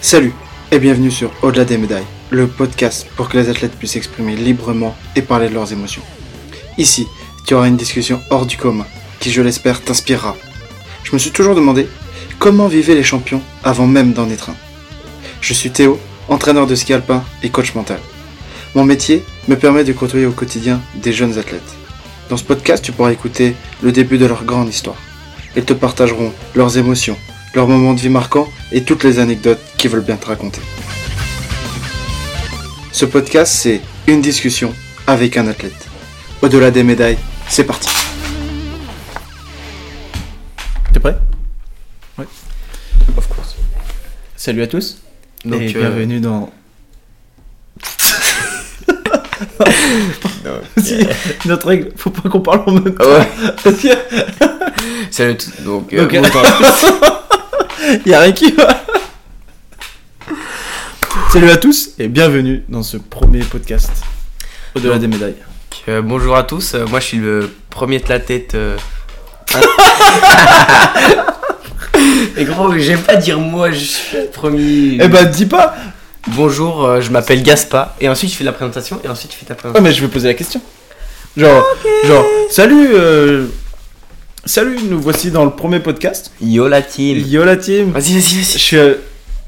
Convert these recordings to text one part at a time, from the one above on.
Salut et bienvenue sur Au-delà des médailles, le podcast pour que les athlètes puissent s'exprimer librement et parler de leurs émotions. Ici, tu auras une discussion hors du commun qui, je l'espère, t'inspirera. Je me suis toujours demandé comment vivaient les champions avant même d'en être un. Je suis Théo, entraîneur de ski alpin et coach mental. Mon métier me permet de côtoyer au quotidien des jeunes athlètes. Dans ce podcast, tu pourras écouter le début de leur grande histoire. Ils te partageront leurs émotions, leurs moments de vie marquants et toutes les anecdotes qu'ils veulent bien te raconter. Ce podcast, c'est une discussion avec un athlète. Au-delà des médailles, c'est parti. T'es prêt? Of course. Salut à tous Donc, et euh, bienvenue dans... non, Si, notre règle, faut pas qu'on parle en même temps. Ouais. Salut tout. Donc, euh, Ok. Y a rien qui va. Salut à tous et bienvenue dans ce premier podcast Au-delà des médailles. Euh, bonjour à tous. Euh, moi, je suis le premier de la tête. euh, hein. Et gros, j'aime pas dire moi, je suis le premier. Eh bah dis pas Bonjour, euh, je m'appelle Gaspa. Et ensuite, je fais la présentation. Et ensuite, tu fais ta Ouais présentation. mais je vais poser la question. Genre, genre, salut euh, Salut, nous voici dans le premier podcast. Yo la team. Yo la team Vas-y, vas-y, Je vas-y. suis... euh,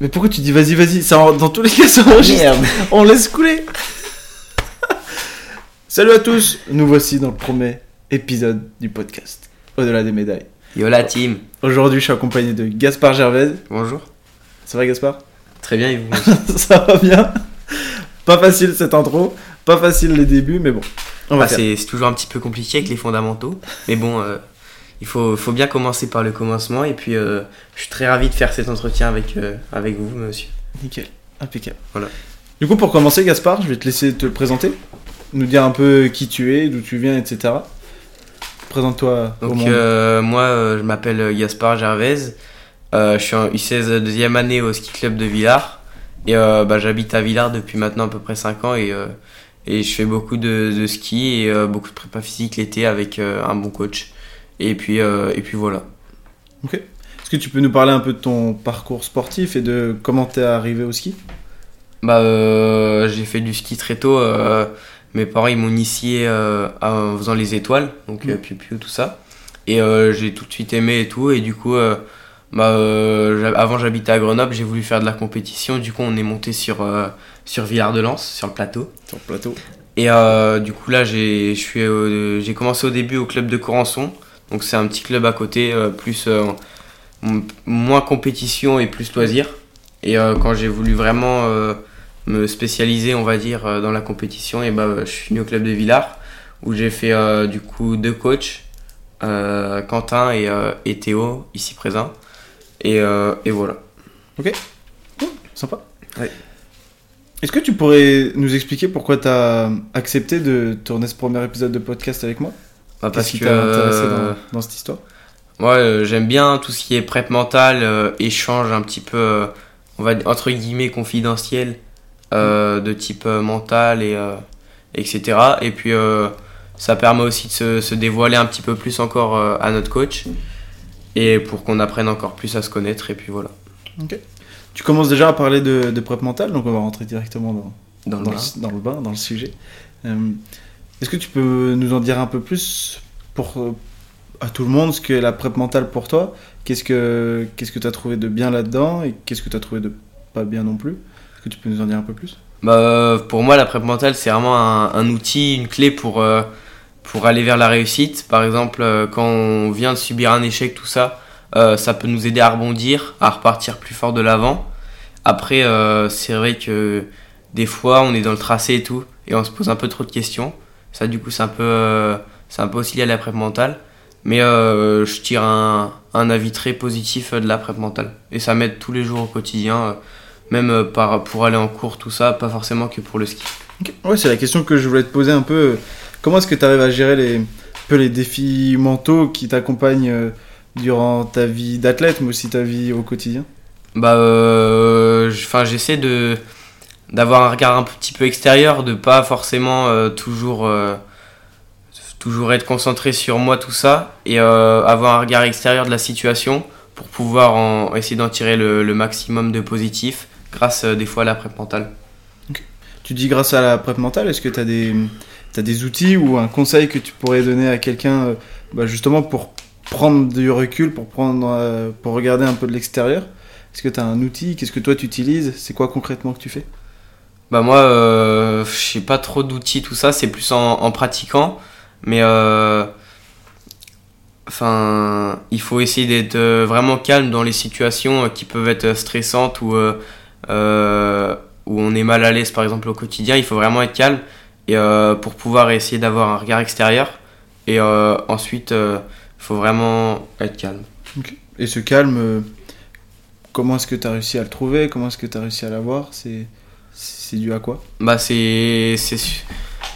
Mais pourquoi tu dis vas-y, vas-y? Ça, en- Dans tous les cas, ça enregistre. Merde. On laisse couler. Salut à tous, nous voici dans le premier épisode du podcast. Au-delà des médailles. Yo la team. Aujourd'hui, je suis accompagné de Gaspard Gervais. Bonjour. Ça va, Gaspard? Très bien, et vous? Ça va bien Pas facile cette intro, pas facile les débuts, mais bon. On va Bah, faire. c'est c'est toujours un petit peu compliqué avec les fondamentaux. Mais bon, euh, il faut, faut bien commencer par le commencement. Et puis, euh, je suis très ravi de faire cet entretien avec, euh, avec vous, monsieur. Nickel, impeccable. Voilà. Du coup, pour commencer, Gaspard, je vais te laisser te présenter, nous dire un peu qui tu es, d'où tu viens, etc. Présente-toi au Donc, monde. euh, moi, je m'appelle Gaspard Gervais. Euh, je suis en U16 deuxième année au ski club de Villars. Et bah, j'habite à Villars depuis maintenant à peu près 5 ans. Et, et je fais beaucoup de, de ski et euh, beaucoup de prépa physique l'été avec euh, un bon coach. Et puis, euh, et puis voilà. Est-ce que tu peux nous parler un peu de ton parcours sportif et de comment t'es arrivé au ski? Bah, euh, j'ai fait du ski très tôt. euh, mes parents ils m'ont initié en faisant les étoiles, donc Mm. euh, piou piou tout ça. Et j'ai tout de suite aimé et tout. Et du coup, bah, avant j'habitais à Grenoble, j'ai voulu faire de la compétition. Du coup, on est monté sur sur Villard-de-Lans, sur le plateau. Sur le plateau. Et du coup là, j'ai j'ai commencé au début au club de Corançon. Donc c'est un petit club à côté, euh, plus euh, moins compétition et plus loisir. Et euh, quand j'ai voulu vraiment euh, me spécialiser, on va dire, euh, dans la compétition, et bah, je suis venu au club de Villars où j'ai fait euh, du coup deux coachs, euh, Quentin et, euh, et Théo, ici présents. Et, euh, et voilà. Sympa. Ouais. Est-ce que tu pourrais nous expliquer pourquoi t'as accepté de tourner ce premier épisode de podcast avec moi? Bah, Qu'est-ce qui t'a intéressé dans, dans cette histoire? Moi, euh, j'aime bien tout ce qui est prep mental, euh, échange un petit peu, euh, on va dire, entre guillemets, confidentiel, euh, de type mental, et, etc. Et puis, ça permet aussi de se, se dévoiler un petit peu plus encore à notre coach, et pour qu'on apprenne encore plus à se connaître, et puis voilà. Tu commences déjà à parler de, de prep mentale, donc on va rentrer directement dans, Dans le bain. le, dans le bain, dans le sujet. Euh, Est-ce que tu peux nous en dire un peu plus pour euh, à tout le monde ce qu'est la prep mentale pour toi? Qu'est-ce que qu'est-ce que tu as trouvé de bien là-dedans et qu'est-ce que tu as trouvé de pas bien non plus? Est-ce que tu peux nous en dire un peu plus? Bah, euh, pour moi, la prep mentale, c'est vraiment un, outil, une clé pour, euh, pour aller vers la réussite. Par exemple, quand on vient de subir un échec, tout ça, ça peut nous aider à rebondir, à repartir plus fort de l'avant. Après, c'est vrai que des fois, on est dans le tracé et tout, et on se pose un peu trop de questions. Ça, du coup, c'est un peu, euh, c'est un peu aussi lié à la prep mentale. Mais euh, je tire un, un avis très positif euh, de la prep mentale. Et ça m'aide tous les jours au quotidien. même par, pour aller en cours, tout ça, pas forcément que pour le ski. Ouais, c'est la question que je voulais te poser un peu. Comment est-ce que tu arrives à gérer les, un peu les défis mentaux qui t'accompagnent durant ta vie d'athlète, mais aussi ta vie au quotidien? Bah, euh, j- 'fin, j'essaie de d'avoir un regard un petit peu extérieur, de pas forcément euh, toujours euh, toujours être concentré sur moi tout ça et euh, avoir un regard extérieur de la situation pour pouvoir essayer d'en tirer le, maximum de positif grâce des fois à la prep mentale. Tu dis grâce à la prep mentale, est-ce que tu as des, t'as des outils ou un conseil que tu pourrais donner à quelqu'un bah, justement pour prendre du recul, pour, prendre, pour regarder un peu de l'extérieur? Est-ce que tu as un outil? Qu'est-ce que toi tu utilises? C'est quoi concrètement que tu fais? Bah moi, euh, je sais pas trop d'outils, tout ça, c'est plus en, en pratiquant. Mais euh, enfin, il faut essayer d'être euh, vraiment calme dans les situations qui peuvent être stressantes ou où on est mal à l'aise, par exemple au quotidien. Il faut vraiment être calme et pour pouvoir essayer d'avoir un regard extérieur. Et ensuite, il faut vraiment être calme. Et ce calme, comment est-ce que tu as réussi à le trouver? Comment est-ce que tu as réussi à l'avoir? C'est dû à quoi Bah c'est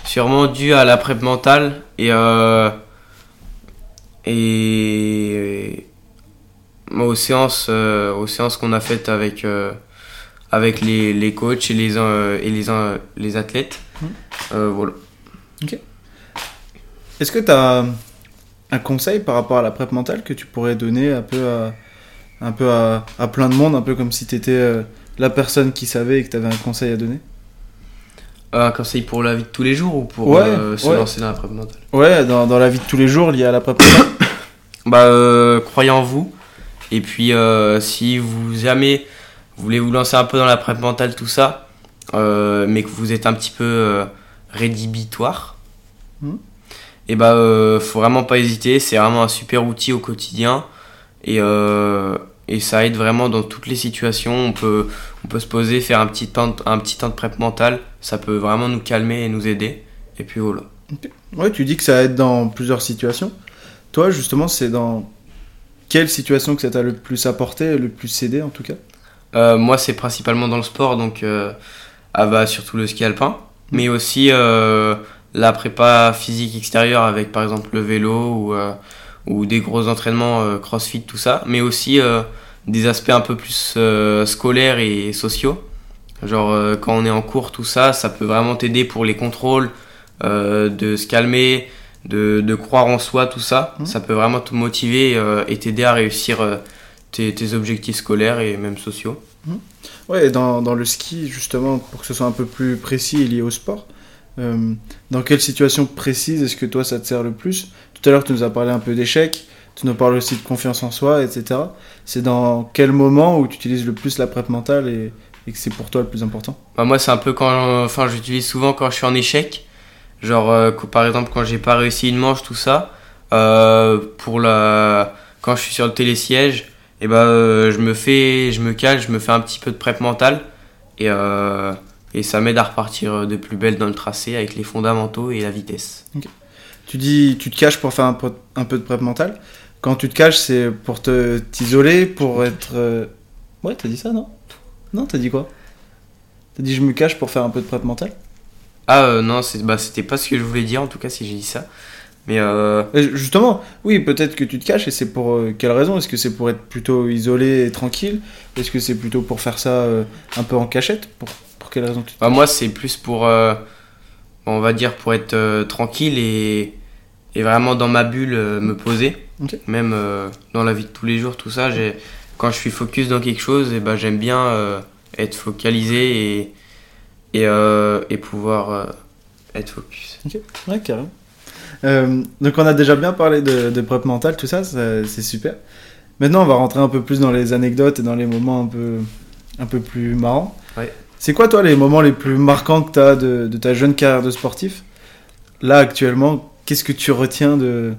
sûrement dû à la prep mentale et euh, et aux séances euh, aux séances qu'on a faites avec euh, avec les, les coachs et les euh, et les euh, les athlètes. Euh, voilà. Est-ce que tu as un conseil par rapport à la prep mentale que tu pourrais donner un peu à, un peu à, à plein de monde, un peu comme si tu étais la personne qui savait et que tu avais un conseil à donner Un conseil pour la vie de tous les jours ou pour Ouais, euh, se ouais. lancer dans la prep mentale Ouais, dans, dans la vie de tous les jours liée à la prep mentale. Bah, euh, croyez en vous. Et puis, euh, si vous jamais vous voulez vous lancer un peu dans la prep mentale, tout ça, mais que vous êtes un petit peu rédhibitoire, Mhm. et bah, faut vraiment pas hésiter. C'est vraiment un super outil au quotidien. Et, et ça aide vraiment dans toutes les situations. On peut, on peut se poser, faire un petit, temps de, un petit temps de prep mentale. Ça peut vraiment nous calmer et nous aider. Et puis voilà. Ouais, tu dis que ça aide dans plusieurs situations. Toi, justement, c'est dans quelle situation que ça t'a le plus apporté, le plus aidé en tout cas? Euh, moi, c'est principalement dans le sport, donc euh, ah bah, surtout le ski alpin, mais aussi euh, la prépa physique extérieure avec par exemple le vélo ou, euh, ou des gros entraînements euh, crossfit, tout ça, mais aussi euh, des aspects un peu plus euh, scolaires et sociaux. Genre quand on est en cours, tout ça, ça peut vraiment t'aider pour les contrôles, de se calmer, de, de croire en soi, tout ça. Mhm. Ça peut vraiment te motiver euh, et t'aider à réussir euh, tes, tes objectifs scolaires et même sociaux. Ouais, et dans, dans le ski, justement, pour que ce soit un peu plus précis et lié au sport, dans quelle situation précise est-ce que toi ça te sert le plus Tout à l'heure, tu nous as parlé un peu d'échecs, tu nous parles aussi de confiance en soi, etc. C'est dans quel moment où tu utilises le plus la prep mentale et, que c'est pour toi le plus important Bah, moi, c'est un peu quand. Enfin, j'utilise souvent quand je suis en échec. Genre, euh, par exemple, quand j'ai pas réussi une manche, tout ça. Euh, pour la. Quand je suis sur le télésiège, et bah, euh, je me fais. Je me cale, je me fais un petit peu de prep mentale. Et, euh, et ça m'aide à repartir de plus belle dans le tracé avec les fondamentaux et la vitesse. Tu dis, tu te caches pour faire un peu, un peu de prep mentale. Quand tu te caches, c'est pour te t'isoler, pour être. euh, Ouais, t'as dit ça, non? Non, t'as dit quoi? T'as dit je me cache pour faire un peu de prep mentale? Ah euh, non, c'est- bah, c'était pas ce que je voulais dire, en tout cas, si j'ai dit ça. Mais euh, Justement, oui, peut-être que tu te caches, et c'est pour euh, quelle raison? Est-ce que c'est pour être plutôt isolé et tranquille? Est-ce que c'est plutôt pour faire ça euh, un peu en cachette? Pour quelle raison tu te Bah, moi, c'est plus pour, euh, on va dire, pour être euh, tranquille et, et vraiment dans ma bulle euh, me poser. Même dans la vie de tous les jours, tout ça. Quand je suis focus dans quelque chose, et ben j'aime bien être focalisé et, et, et pouvoir être focus. Ouais, carrément. Donc on a déjà bien parlé de, de prep mentale, tout ça, ça- c'est super. Maintenant, on va rentrer un peu plus dans les anecdotes et dans les moments un peu, un peu plus marrants. Ouais. C'est quoi, toi, les moments les plus marquants que tu as de, ta jeune carrière de sportif? Là, actuellement, qu'est-ce que tu retiens de,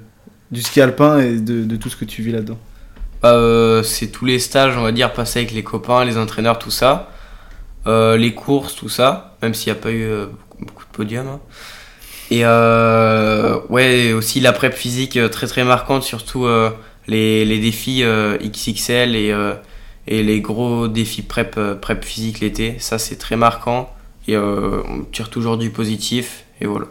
du ski alpin et de, tout ce que tu vis là-dedans? Euh, c'est tous les stages, on va dire, passés avec les copains, les entraîneurs, tout ça. Euh, les courses, tout ça, même s'il n'y a pas eu euh, beaucoup, de podiums. hein. Et ouais, aussi la prep physique très très marquante, surtout les, les défis XXL et, et les gros défis prep, euh, prep physique l'été. Ça, c'est très marquant. Et euh, on tire toujours du positif. Et voilà.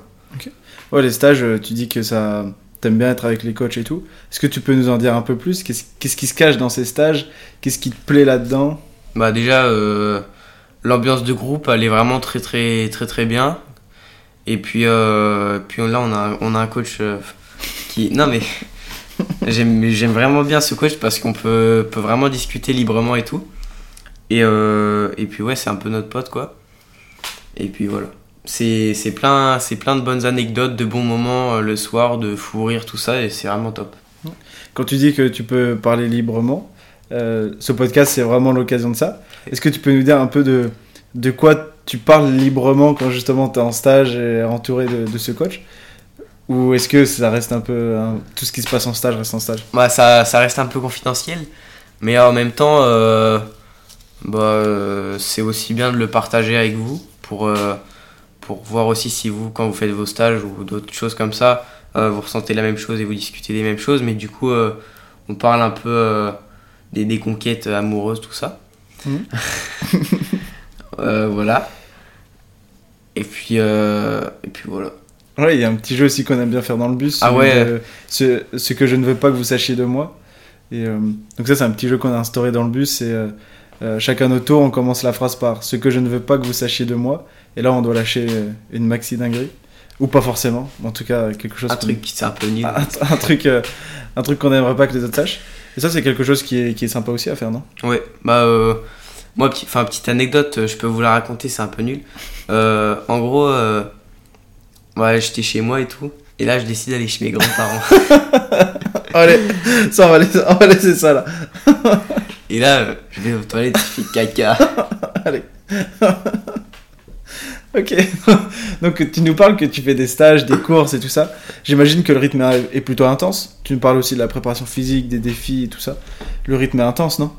Ouais, les stages, euh, tu dis que ça t'aimes bien être avec les coachs et tout. Est-ce que tu peux nous en dire un peu plus? Qu'est-ce qu'est-ce qui se cache dans ces stages? Qu'est-ce qui te plaît là-dedans? Bah déjà, euh, l'ambiance de groupe, elle est vraiment très très très très bien. Et puis, euh, puis là, on a, on a un coach qui... Non mais, j'aime vraiment bien ce coach parce qu'on peut, vraiment discuter librement et tout. Et, euh, et puis ouais, c'est un peu notre pote quoi. Et puis voilà. C'est plein, de bonnes anecdotes, de bons moments euh, le soir, de fou rire, tout ça, et c'est vraiment top. Quand tu dis que tu peux parler librement, euh, ce podcast c'est vraiment l'occasion de ça. Est-ce que tu peux nous dire un peu de, quoi tu parles librement quand justement tu es en stage et entouré de ce coach? Ou est-ce que ça reste un peu. hein, tout ce qui se passe en stage reste en stage Bah, ça, ça reste un peu confidentiel, mais en même temps, euh, bah, euh, c'est aussi bien de le partager avec vous pour, euh, pour voir aussi si vous, quand vous faites vos stages ou d'autres choses comme ça, euh, vous ressentez la même chose et vous discutez des mêmes choses, mais du coup, euh, on parle un peu euh, des, des conquêtes amoureuses, tout ça. Euh, voilà. Et puis, euh, et puis voilà. Ouais, il y a un petit jeu aussi qu'on aime bien faire dans le bus. Ah ouais. de- ce, ce que je ne veux pas que vous sachiez de moi. Et euh, donc ça, c'est un petit jeu qu'on a instauré dans le bus. C'est euh, euh, chacun notre tour, on commence la phrase par ce que je ne veux pas que vous sachiez de moi. Et là, on doit lâcher une maxi dinguerie. Ou pas forcément. En tout cas, quelque chose. Un truc qui c'est un peu nul. un, truc, euh, un truc qu'on n'aimerait pas que les autres sachent. Et ça, c'est quelque chose qui est, qui est sympa aussi à faire, non? Ouais, bah moi, enfin petite anecdote, je peux vous la raconter, c'est un peu nul. En gros, ouais, j'étais chez moi et tout, et là je décide d'aller chez mes grands-parents. Allez, ça, on va laisser, on va laisser ça là. et là, je vais aux toilettes, je fais caca. Allez. ok. Donc tu nous parles que tu fais des stages, des courses et tout ça. J'imagine que le rythme est est plutôt intense. Tu nous parles aussi de la préparation physique, des défis et tout ça. Le rythme est intense, non?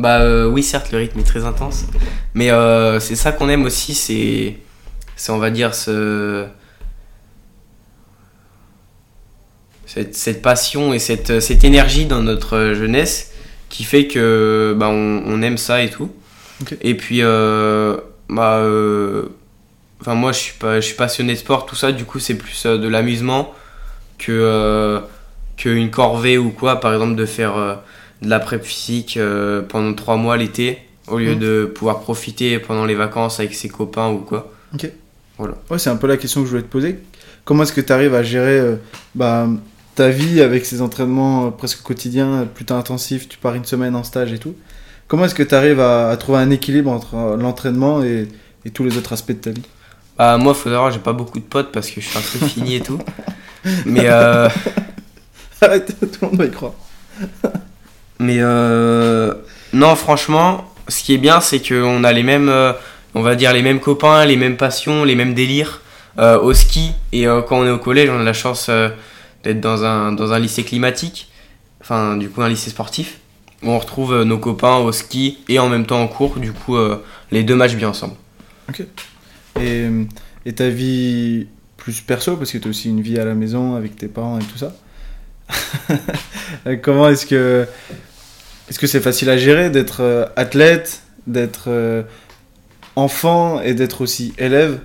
Bah euh, oui, certes, le rythme est très intense, mais euh, c'est ça qu'on aime aussi, c'est, c'est on va dire ce, cette, cette passion et cette, cette énergie dans notre jeunesse qui fait que bah, on, on aime ça et tout. Et puis euh, bah euh, enfin moi je suis pas je suis passionné de sport tout ça du coup c'est plus euh, de l'amusement que euh, qu'une corvée ou quoi par exemple de faire de la prep physique pendant trois mois l'été au lieu Mhm. de pouvoir profiter pendant les vacances avec ses copains ou quoi. Ouais, c'est un peu la question que je voulais te poser. Comment est-ce que tu arrives à gérer euh, bah, ta vie avec ces entraînements euh, presque quotidiens, euh, plutôt intensifs Tu pars une semaine en stage et tout. Comment est-ce que tu arrives à, à trouver un équilibre entre l'entraînement et, et tous les autres aspects de ta vie? Bah moi faut savoir j'ai pas beaucoup de potes parce que je suis un peu fini et tout. Mais euh, Arrête, tout le monde va y croire. Mais euh, non, franchement, ce qui est bien, c'est qu'on a les mêmes, on va dire les mêmes copains, les mêmes passions, les mêmes délires euh, au ski. Et euh, quand on est au collège, on a la chance euh, d'être dans un, dans un lycée climatique, enfin du coup un lycée sportif, où on retrouve nos copains au ski et en même temps en cours. Du coup, les deux matchs bien ensemble. Et, et ta vie plus perso, parce que tu as aussi une vie à la maison avec tes parents et tout ça. Comment est-ce que est-ce que c'est facile à gérer d'être athlète, d'être enfant et d'être aussi élève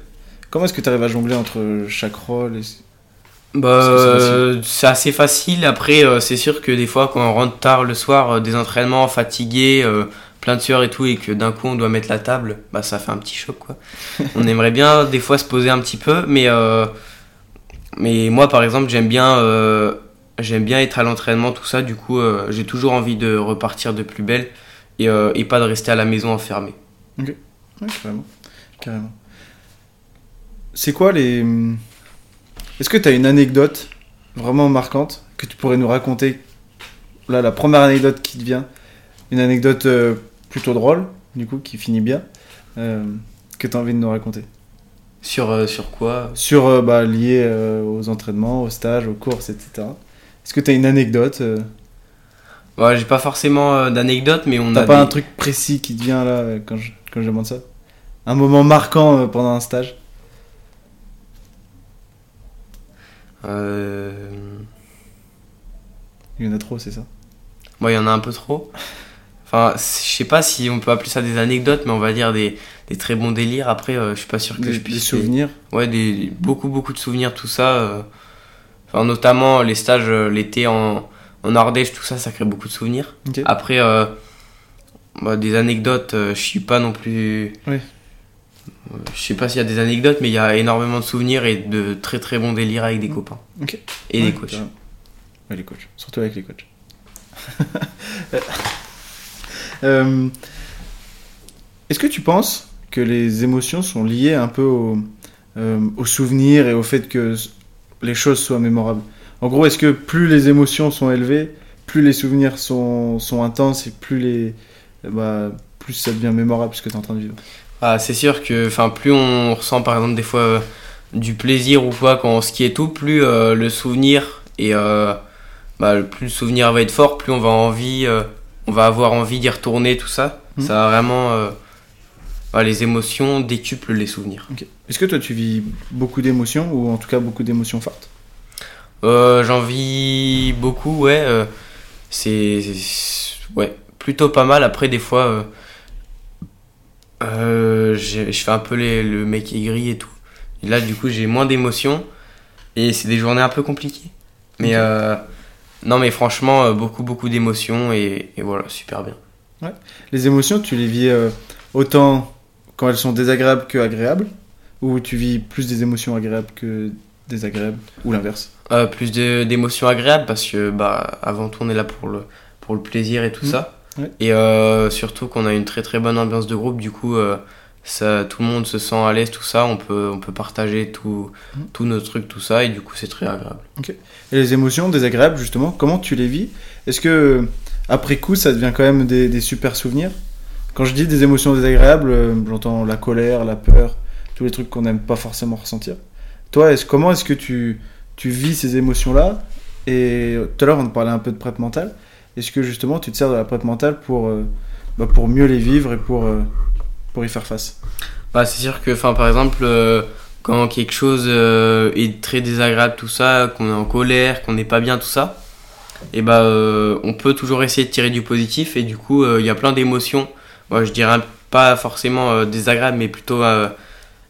Comment est-ce que tu arrives à jongler entre chaque rôle et... Bah, c'est euh, c'est assez facile. Après, euh, c'est sûr que des fois, quand on rentre tard le soir, euh, des entraînements fatigués, euh, plein de sueur et tout, et que d'un coup on doit mettre la table, bah ça fait un petit choc quoi. on aimerait bien des fois se poser un petit peu, mais mais moi par exemple j'aime bien j'aime bien être à l'entraînement tout ça. Du coup, j'ai toujours envie de repartir de plus belle et, et pas de rester à la maison enfermé. Ouais, carrément. carrément. C'est quoi les... Est-ce que tu as une anecdote vraiment marquante que tu pourrais nous raconter? Là, la première anecdote qui te vient, une anecdote euh, plutôt drôle, du coup, qui finit bien, euh, que tu as envie de nous raconter? Sur euh, sur quoi? Sur, bah, lié aux entraînements, aux stages, aux courses, etc. Est-ce que tu as une anecdote Ouais, j'ai pas forcément d'anecdote, mais on T'as a pas des- un truc précis qui te vient là quand je, quand je demande ça Un moment marquant euh, pendant un stage Euh... Il y en a trop, c'est ça? Moi, il y en a un peu trop. Enfin, je sais pas si on peut appeler ça des anecdotes, mais on va dire des, des très bons délires. Après, euh, je suis pas sûr que Des, je des puisse. souvenirs? Ouais, des, beaucoup, beaucoup de souvenirs, tout ça. euh. Enfin, notamment les stages l'été en, en Ardèche, tout ça, ça crée beaucoup de souvenirs. Après, bah, des anecdotes, euh, je suis pas non plus. Oui. Euh, Je sais pas s'il y a des anecdotes, mais il y a énormément de souvenirs et de très très bons délires avec des copains. Ok. Et Ouais, des coachs. Ouais, les coachs. Surtout avec les coachs. Euh, Est-ce que tu penses que les émotions sont liées un peu au, euh, au souvenir et au fait que les choses soient mémorables? En gros, est-ce que plus les émotions sont élevées, plus les souvenirs sont, sont intenses et plus, les, bah, plus ça devient mémorable ce que tu es en train de vivre Ah, c'est sûr que plus on ressent par exemple des fois euh, du plaisir ou quoi quand on skie et tout, plus euh, le souvenir et euh, bah, plus le souvenir va être fort, plus on va envie, on va avoir envie d'y retourner tout ça. Mhm. Ça va vraiment bah, les émotions décuplent les souvenirs. Ok. Est-ce que toi tu vis beaucoup d'émotions ou en tout cas beaucoup d'émotions fortes? J'en vis beaucoup, ouais. c'est- ouais plutôt pas mal. Après des fois, euh, euh, je fais un peu les- le mec aigri et tout. Et là, du coup, j'ai moins d'émotions et c'est des journées un peu compliquées. Mais euh, non, mais franchement, beaucoup beaucoup d'émotions et, et voilà, super bien. Les émotions, tu les vis euh, autant quand elles sont désagréables que agréables? Ou tu vis plus des émotions agréables que désagréables? Ou l'inverse? Plus d'émotions agréables parce que bah avant tout on est là pour le pour le plaisir et tout Mhm. ça Ouais. et euh, surtout qu'on a une très très bonne ambiance de groupe du coup euh, ça tout le monde se sent à l'aise tout ça on peut on peut partager tout Mhm. tous nos trucs tout ça et du coup c'est très agréable Et les émotions désagréables, justement, comment tu les vis? Est-ce que après coup, ça devient quand même des, des super souvenirs? Quand je dis des émotions désagréables, euh, j'entends la colère, la peur, tous les trucs qu'on n'aime pas forcément ressentir. Toi, est comment est-ce que tu, tu vis ces émotions-là? Et tout à l'heure, on parlait un peu de prep mentale. Est-ce que justement, tu te sers de la prep mentale pour, euh, bah, pour mieux les vivre et pour, euh, pour y faire face? Bah c'est sûr que par exemple euh, quand quelque chose est très désagréable tout ça qu'on est en colère qu'on n'est pas bien tout ça et bah euh, on peut toujours essayer de tirer du positif et du coup il y a plein d'émotions. Moi je dirais pas forcément désagréables mais plutôt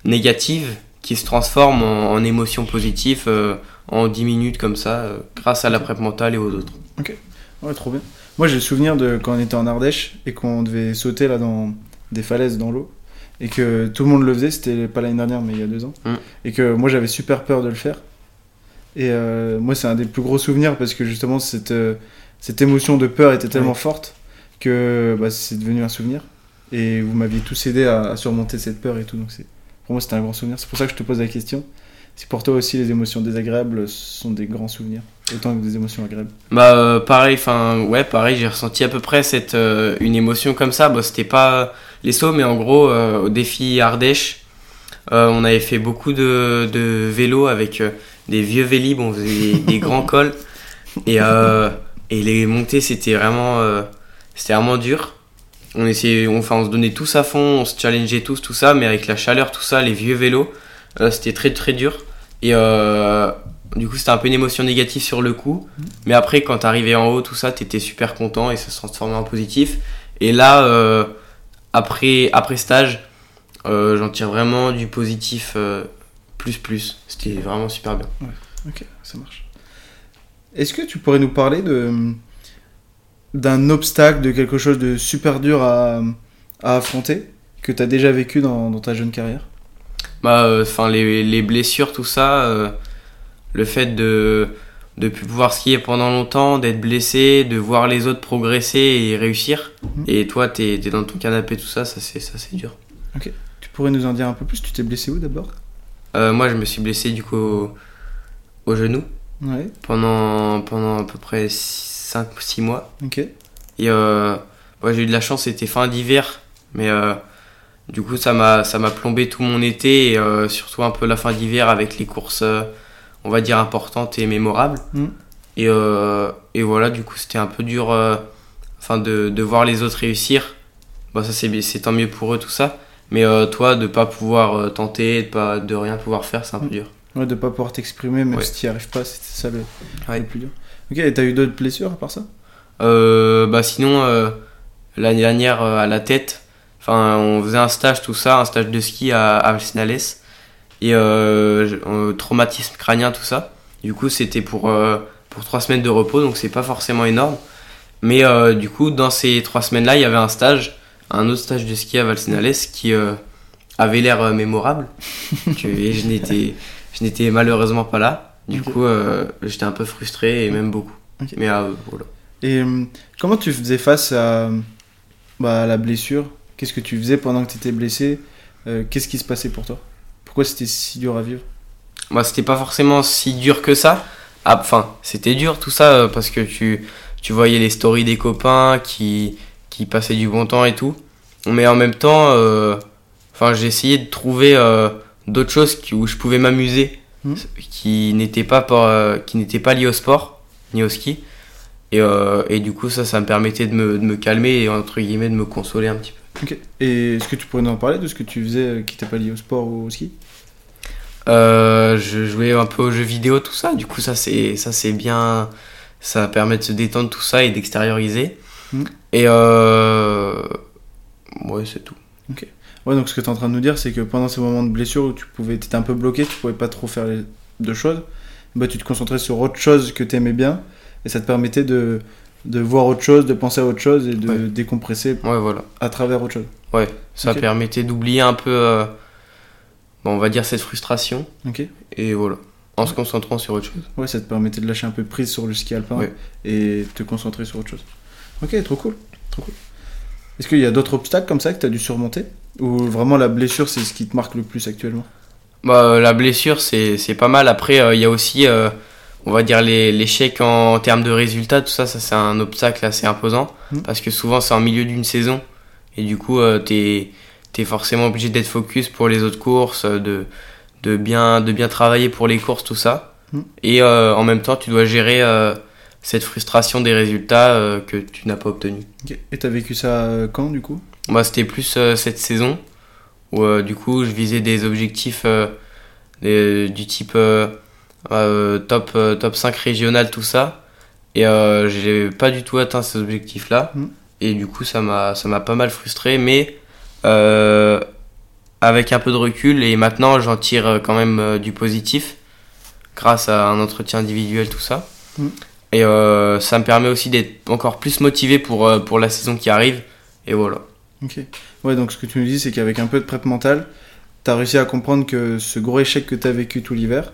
négatives qui se transforment en, en émotions positives en 10 minutes comme ça grâce à la prep mentale et aux autres Ouais, trop bien. Moi, j'ai le souvenir de quand on était en Ardèche et qu'on devait sauter là dans des falaises dans l'eau et que tout le monde le faisait. C'était pas l'année dernière, mais il y a deux ans. Mm. Et que moi, j'avais super peur de le faire. Et euh, moi, c'est un des plus gros souvenirs parce que justement, cette, euh, cette émotion de peur était tellement Ouais. forte que bah, c'est devenu un souvenir. Et vous m'aviez tous aidé à, à surmonter cette peur et tout. Donc, pour moi, c'était un grand souvenir. C'est pour ça que je te pose la question. Si pour toi aussi, les émotions désagréables sont des grands souvenirs, autant que des émotions agréables. Bah euh, pareil, enfin ouais pareil, j'ai ressenti à peu près cette euh, une émotion comme ça. Bon c'était pas les sauts, mais en gros euh, au défi Ardèche, on avait fait beaucoup de, de vélo avec des vieux vélib, on faisait des, des grands cols et et les montées c'était vraiment c'était vraiment dur. On essayait, on, enfin on se donnait tous à fond, on se challengeait tous tout ça, mais avec la chaleur tout ça, les vieux vélos, c'était très très dur et euh, du coup, c'était un peu une émotion négative sur le coup. Mais après, quand t'arrivais en haut, tout ça, t'étais super content et ça se transformait en positif. Et là, euh, après, après stage, euh, j'en tire vraiment du positif euh, plus plus. C'était vraiment super bien. Ok, ça marche. Est-ce que tu pourrais nous parler de d'un obstacle, de quelque chose de super dur à, à affronter que tu as déjà vécu dans, dans ta jeune carrière? Bah, enfin, les, les blessures, tout ça, euh, le fait de de plus pouvoir skier pendant longtemps, d'être blessé, de voir les autres progresser et réussir. Mhm. Et toi, t'es es dans ton canapé, tout ça, ça c'est ça c'est dur. Tu pourrais nous en dire un peu plus? Tu t'es blessé où d'abord? Euh, moi, je me suis blessé du coup au, au genou. Ouais, pendant, pendant à peu près 5-6 mois. ok. Et euh, ouais, j'ai eu de la chance, c'était fin d'hiver, mais euh, du coup ça m'a ça m'a plombé tout mon été et euh, surtout un peu la fin d'hiver avec les courses, euh, on va dire importantes et mémorables. Mm. Et, euh, et voilà, du coup c'était un peu dur, euh, enfin de, de voir les autres réussir. Bon, ça c'est c'est tant mieux pour eux tout ça, mais euh, toi de pas pouvoir euh, tenter, de pas de rien pouvoir faire, c'est un peu Mm. dur. Ouais, de pas pouvoir t'exprimer, même Ouais. si tu n'y arrives pas, c'était ça le, Ouais. le plus dur. Ok, et t'as eu d'autres blessures à part ça? Euh, bah sinon, euh, l'année dernière à la tête, enfin on faisait un stage tout ça, un stage de ski à, à et euh, traumatisme crânien tout ça. Du coup c'était pour euh, pour trois semaines de repos donc c'est pas forcément énorme. Mais euh, du coup dans ces trois semaines là il y avait un stage, un autre stage de ski à Valsinales qui euh, avait l'air euh, mémorable. Et je n'étais je n'étais malheureusement pas là. Du coup j'étais un peu frustré et même beaucoup. Mais voilà. Et comment tu faisais face à, bah, à la blessure? Qu'est-ce que tu faisais pendant que tu étais blessé Euh, Qu'est-ce qui se passait pour toi? Pourquoi c'était si dur à vivre? Moi, c'était pas forcément si dur que ça. Ah, Enfin, c'était dur tout ça euh, parce que tu, tu voyais les stories des copains qui, qui passaient du bon temps et tout. Mais en même temps, euh, enfin, j'ai essayé de trouver euh, d'autres choses qui- où je pouvais m'amuser Mhm. qui n'étaient pas, par- qui n'étaient pas liées au sport ni au ski. Et, et du coup, ça, ça me permettait de me, de me calmer et entre guillemets de me consoler un petit peu. Ok. Et est-ce que tu pourrais nous en parler de ce que tu faisais euh, qui n'était pas lié au sport ou au ski? Euh, je jouais un peu aux jeux vidéo, tout ça. Du coup, ça c'est ça c'est bien. Ça permet de se détendre tout ça et d'extérioriser. Mm. Et euh... ouais, c'est tout. Ouais, donc ce que tu es en train de nous dire, c'est que pendant ces moments de blessure où tu pouvais, étais un peu bloqué, tu pouvais pas trop faire les deux choses, bah, tu te concentrais sur autre chose que tu aimais bien, et ça te permettait de, de voir autre chose, de penser à autre chose et de Ouais. décompresser Ouais, voilà. à travers autre chose. Ouais, ça permettait d'oublier un peu, euh, bon, on va dire cette frustration. Ok Et voilà, en se concentrant sur autre chose. Ouais, ça te permettait de lâcher un peu prise sur le ski alpin et te concentrer sur autre chose. Ok, trop cool. Trop cool. Est-ce qu'il y a d'autres obstacles comme ça que tu as dû surmonter? Ou vraiment la blessure, c'est ce qui te marque le plus actuellement? Bah, euh, la blessure, c'est pas mal. Après, euh, il y a aussi, euh, on va dire, les- l'échec en, termes de résultats. Tout ça, ça c'est un obstacle assez imposant. Mhm. Parce que souvent, c'est en milieu d'une saison. Et du coup, euh, t'es es forcément obligé d'être focus pour les autres courses, euh, de, de, bien, de bien travailler pour les courses, tout ça. Mhm. Et euh, en même temps, tu dois gérer euh, cette frustration des résultats que tu n'as pas obtenus. Ok. Et t'as vécu ça quand du coup? Moi, c'était plus cette saison où du coup je visais des objectifs des- du type top, euh, top 5 régional, tout ça. Et euh, j'ai pas du tout atteint ces objectifs-là. Mhm. Et du coup, ça m'a ça m'a pas mal frustré. Mais euh, avec un peu de recul, et maintenant j'en tire euh, quand même euh, du positif grâce à un entretien individuel, tout ça. Mhm. Et euh, ça me permet aussi d'être encore plus motivé pour, euh, pour la saison qui arrive. Et voilà. Ok. Ouais, donc ce que tu nous dis, c'est qu'avec un peu de prep mentale, t'as réussi à comprendre que ce gros échec que t'as vécu tout l'hiver, euh,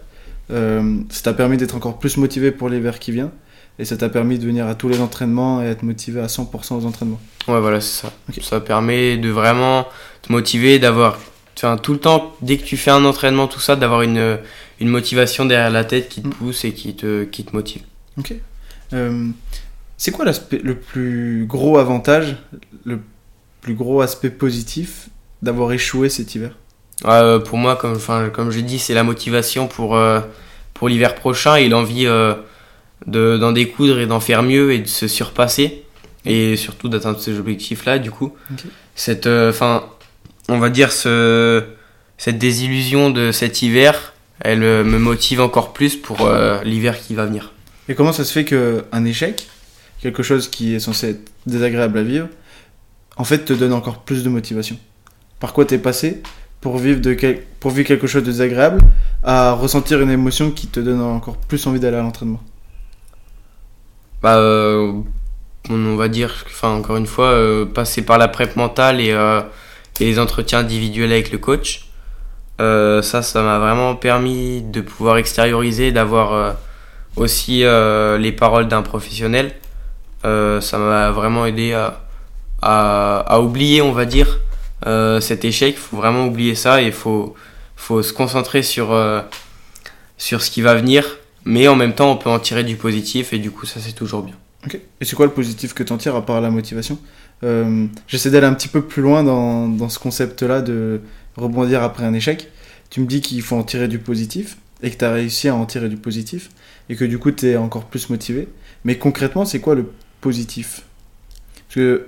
ça t'a permis d'être encore plus motivé pour l'hiver qui vient, et ça t'a permis de venir à tous les entraînements et être motivé à 100% aux entraînements. Ouais, voilà, c'est ça. Ça permet de vraiment te motiver, d'avoir. Enfin, tout le temps, dès que tu fais un entraînement, tout ça, d'avoir une, une motivation derrière la tête qui te Mm. pousse et qui te, qui te motive. Ok. Euh, c'est quoi l'aspect, le plus gros avantage, le plus gros aspect positif d'avoir échoué cet hiver? Euh, pour moi, comme, comme j'ai dit, c'est la motivation pour, euh, pour l'hiver prochain et l'envie euh, de, d'en découdre et d'en faire mieux et de se surpasser et surtout d'atteindre ces objectifs-là. Du coup, cette, euh, enfin, on va dire ce, cette désillusion de cet hiver, elle me motive encore plus pour l'hiver qui va venir. Et comment ça se fait qu'un échec, quelque chose qui est censé être désagréable à vivre, en fait te donne encore plus de motivation? Par quoi t'es passé? Pour vivre, de quel- pour vivre quelque chose de désagréable à ressentir une émotion qui te donne encore plus envie d'aller à l'entraînement Bah, euh, on, va dire, enfin encore une fois, euh, passer par la prep mentale et, euh, et les entretiens individuels avec le coach, ça, ça m'a vraiment permis de pouvoir extérioriser, d'avoir aussi les paroles d'un professionnel. Ça m'a vraiment aidé à, à, oublier, on va dire, cet échec. Il faut vraiment oublier ça et il faut, faut se concentrer sur, euh, sur ce qui va venir. Mais en même temps, on peut en tirer du positif et du coup, ça c'est toujours bien. Et c'est quoi le positif que t'en tires à part la motivation? Euh, J'essaie d'aller un petit peu plus loin dans, dans ce concept-là de rebondir après un échec. Tu me dis qu'il faut en tirer du positif et que tu as réussi à en tirer du positif et que du coup tu es encore plus motivé. Mais concrètement, c'est quoi le positif? Parce que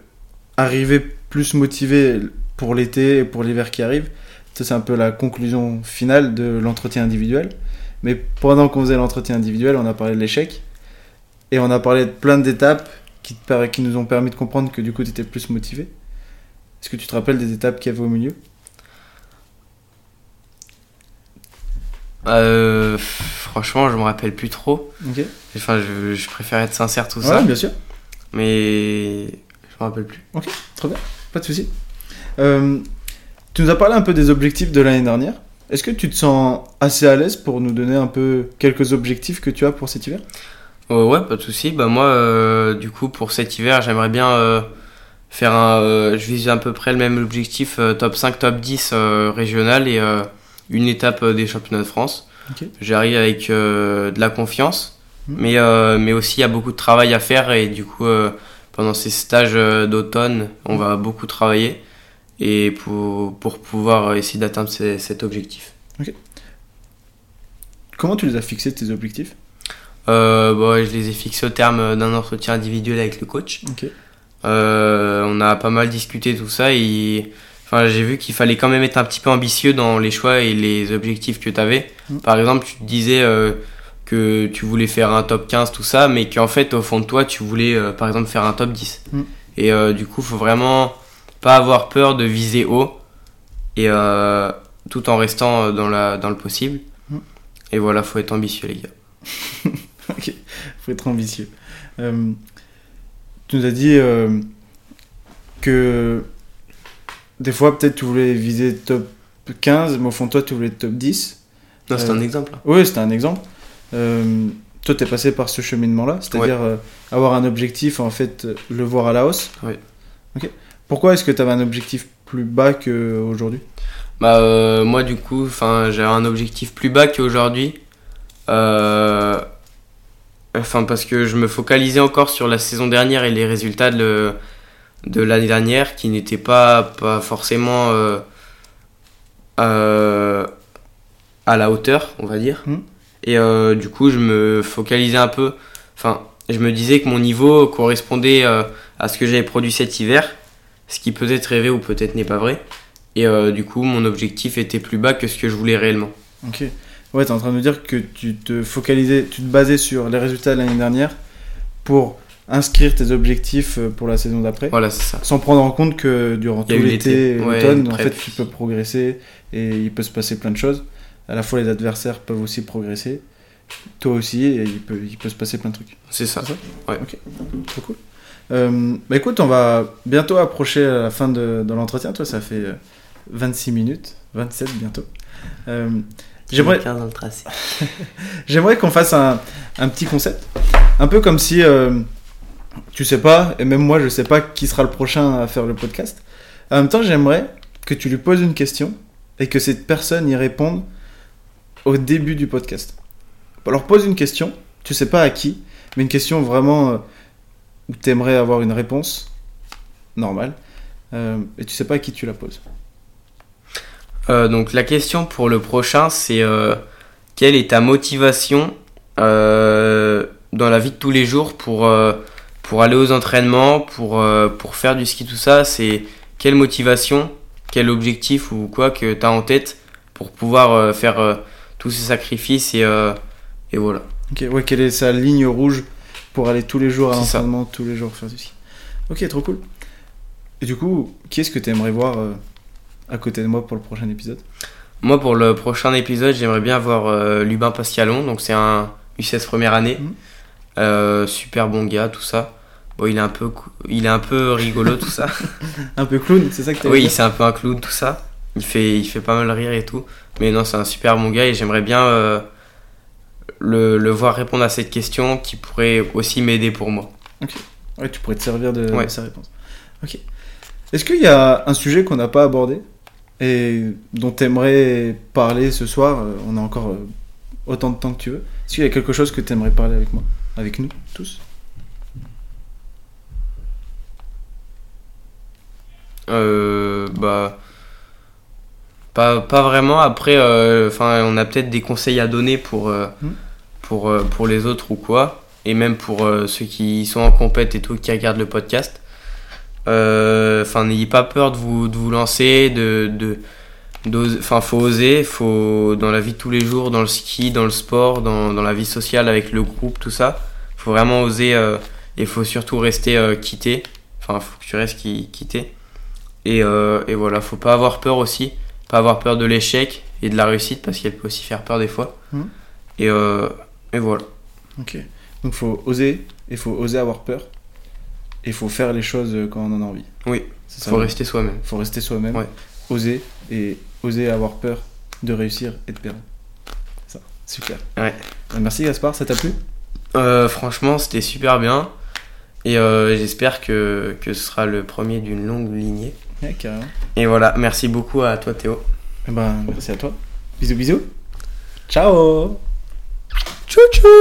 arriver plus motivé pour l'été et pour l'hiver qui arrive, ça c'est un peu la conclusion finale de l'entretien individuel. Mais pendant qu'on faisait l'entretien individuel, on a parlé de l'échec et on a parlé de plein d'étapes qui, te per- qui nous ont permis de comprendre que du coup tu étais plus motivé. Est-ce que tu te rappelles des étapes qu'il y avait au milieu? Euh, franchement, je me rappelle plus trop. Ok. Enfin, je, je préfère être sincère tout Ouais, ça, bien sûr. mais je me rappelle plus. Pas de souci. Euh, tu nous as parlé un peu des objectifs de l'année dernière. Est-ce que tu te sens assez à l'aise pour nous donner un peu quelques objectifs que tu as pour cet hiver? Euh, ouais, pas de souci. Bah moi, euh, du coup, pour cet hiver, j'aimerais bien faire un, je vise à peu près le même objectif, top 5, top 10 euh, régional et une étape des championnats de France. Ok. J'arrive avec de la confiance, Mhm. mais, mais aussi il y a beaucoup de travail à faire et du coup pendant ces stages d'automne, on va beaucoup travailler et pour, pour pouvoir essayer d'atteindre cet objectif. Comment tu les as fixés tes objectifs? Euh, bon, je les ai fixés au terme d'un entretien individuel avec le coach. Ok. Euh, on a pas mal discuté tout ça et enfin, j'ai vu qu'il fallait quand même être un petit peu ambitieux dans les choix et les objectifs que tu avais. Mm. Par exemple, tu te disais euh, que tu voulais faire un top 15, tout ça, mais qu'en fait, au fond de toi, tu voulais par exemple faire un top 10. Mm. Et du coup, faut vraiment pas avoir peur de viser haut et euh, tout en restant euh, dans, la, dans le possible. Mm. Et voilà, faut être ambitieux, les gars. Ok, faut être ambitieux. Euh, tu nous as dit euh, que des fois, peut-être tu voulais viser top 15, mais au fond toi, tu voulais top 10. Non, c'est Euh, un exemple. Oui, c'était un exemple. Toi, tu es passé par ce cheminement-là, c'est-à-dire avoir un objectif, en fait, le voir à la hausse. Oui. Ok. Pourquoi est-ce que tu avais un objectif plus bas qu'aujourd'hui? Bah euh, moi du coup, enfin j'ai un objectif plus bas qu'aujourd'hui. Euh, Enfin parce que je me focalisais encore sur la saison dernière et les résultats de, le- de l'année dernière qui n'étaient pas pas forcément euh, à la hauteur, on va dire. Mhm. Et du coup je me focalisais un peu. Enfin je me disais que mon niveau correspondait à ce que j'avais produit cet hiver, ce qui peut être rêvé ou peut-être n'est pas vrai. Et euh, du coup, mon objectif était plus bas que ce que je voulais réellement. Ok. Ouais, tu es en train de me dire que tu te focalisais, tu te basais sur les résultats de l'année dernière pour inscrire tes objectifs euh, pour la saison d'après. Voilà, c'est ça. Sans prendre en compte que durant tout l'été. Ouais, l'automne, en fait, tu peux progresser et il peut se passer plein de choses. À la fois, les adversaires peuvent aussi progresser, toi aussi, et il peut, il peut se passer plein de trucs. C'est ça. Trop cool. Euh, bah écoute, on va bientôt approcher la fin de, de l'entretien. Toi, ça fait euh, 26 minutes, 27 bientôt. Euh, J'aimerais, 15 dans le tracé. J'aimerais qu'on fasse un, un petit concept. Un peu comme si euh, tu sais pas, et même moi je sais pas qui sera le prochain à faire le podcast. En même temps, j'aimerais que tu lui poses une question et que cette personne y réponde au début du podcast. Alors pose une question, tu sais pas à qui, mais une question vraiment euh, où tu aimerais avoir une réponse normale euh, et tu sais pas à qui tu la poses. Euh, donc, la question pour le prochain, c'est euh, quelle est ta motivation euh, dans la vie de tous les jours pour, pour aller aux entraînements, pour, pour faire du ski, tout ça? C'est quelle motivation, quel objectif ou quoi que tu as en tête pour pouvoir faire tous ces sacrifices et, et voilà. Ok, ouais, quelle est sa ligne rouge pour aller tous les jours à l'entraînement, tous les jours faire du ski Ok, trop cool. Et du coup, qui est-ce que tu aimerais voir euh, à côté de moi pour le prochain épisode? Moi, pour le prochain épisode, j'aimerais bien voir euh, Lubin Pascalon. Donc, c'est un U16 première année. Mhm. Euh, super bon gars, tout ça. Bon, il est un peu, il est un peu rigolo, tout ça. Un peu clown, c'est ça que tu oui, c'est un peu un clown, tout ça. Il fait, il fait pas mal rire et tout. Mais non, c'est un super bon gars et j'aimerais bien le, le voir répondre à cette question qui pourrait aussi m'aider pour moi. Ouais, tu pourrais te servir de, Ouais. de sa réponse. Ok. Est-ce qu'il y a un sujet qu'on n'a pas abordé et dont tu aimerais parler ce soir? Euh, On a encore euh, autant de temps que tu veux. Est-ce qu'il y a quelque chose que tu aimerais parler avec moi? Avec nous, tous? Euh, bah. Pas, pas vraiment. Après, euh, on a peut-être des conseils à donner pour, euh, Hmm. Pour, euh, pour les autres ou quoi. Et même pour euh, ceux qui sont en compète et tout, qui regardent le podcast. Euh, Enfin, n'ayez pas peur de vous, de vous lancer, de. de Enfin, faut oser, faut dans la vie de tous les jours, dans le ski, dans le sport, dans, dans la vie sociale avec le groupe, tout ça. Faut vraiment oser euh, et faut surtout rester euh, quitté. Enfin, faut que tu restes qui- quitté. Et, euh, et voilà, faut pas avoir peur aussi, pas avoir peur de l'échec et de la réussite parce qu'elle peut aussi faire peur des fois. Et, euh, et voilà. Ok. Donc faut oser, il faut oser avoir peur. Et il faut faire les choses quand on en a envie. Oui, ça, faut rester soi-même. faut rester soi-même, Ouais. oser et oser avoir peur de réussir et de perdre. Ça, super. Ouais. Euh, Merci Gaspard, ça t'a plu? Euh, franchement, c'était super bien. Et euh, j'espère que, que ce sera le premier d'une longue lignée. Ouais, carrément. Et voilà, merci beaucoup à toi Théo. Eh ben, merci à toi. Bisous, bisous. Ciao Choo choo.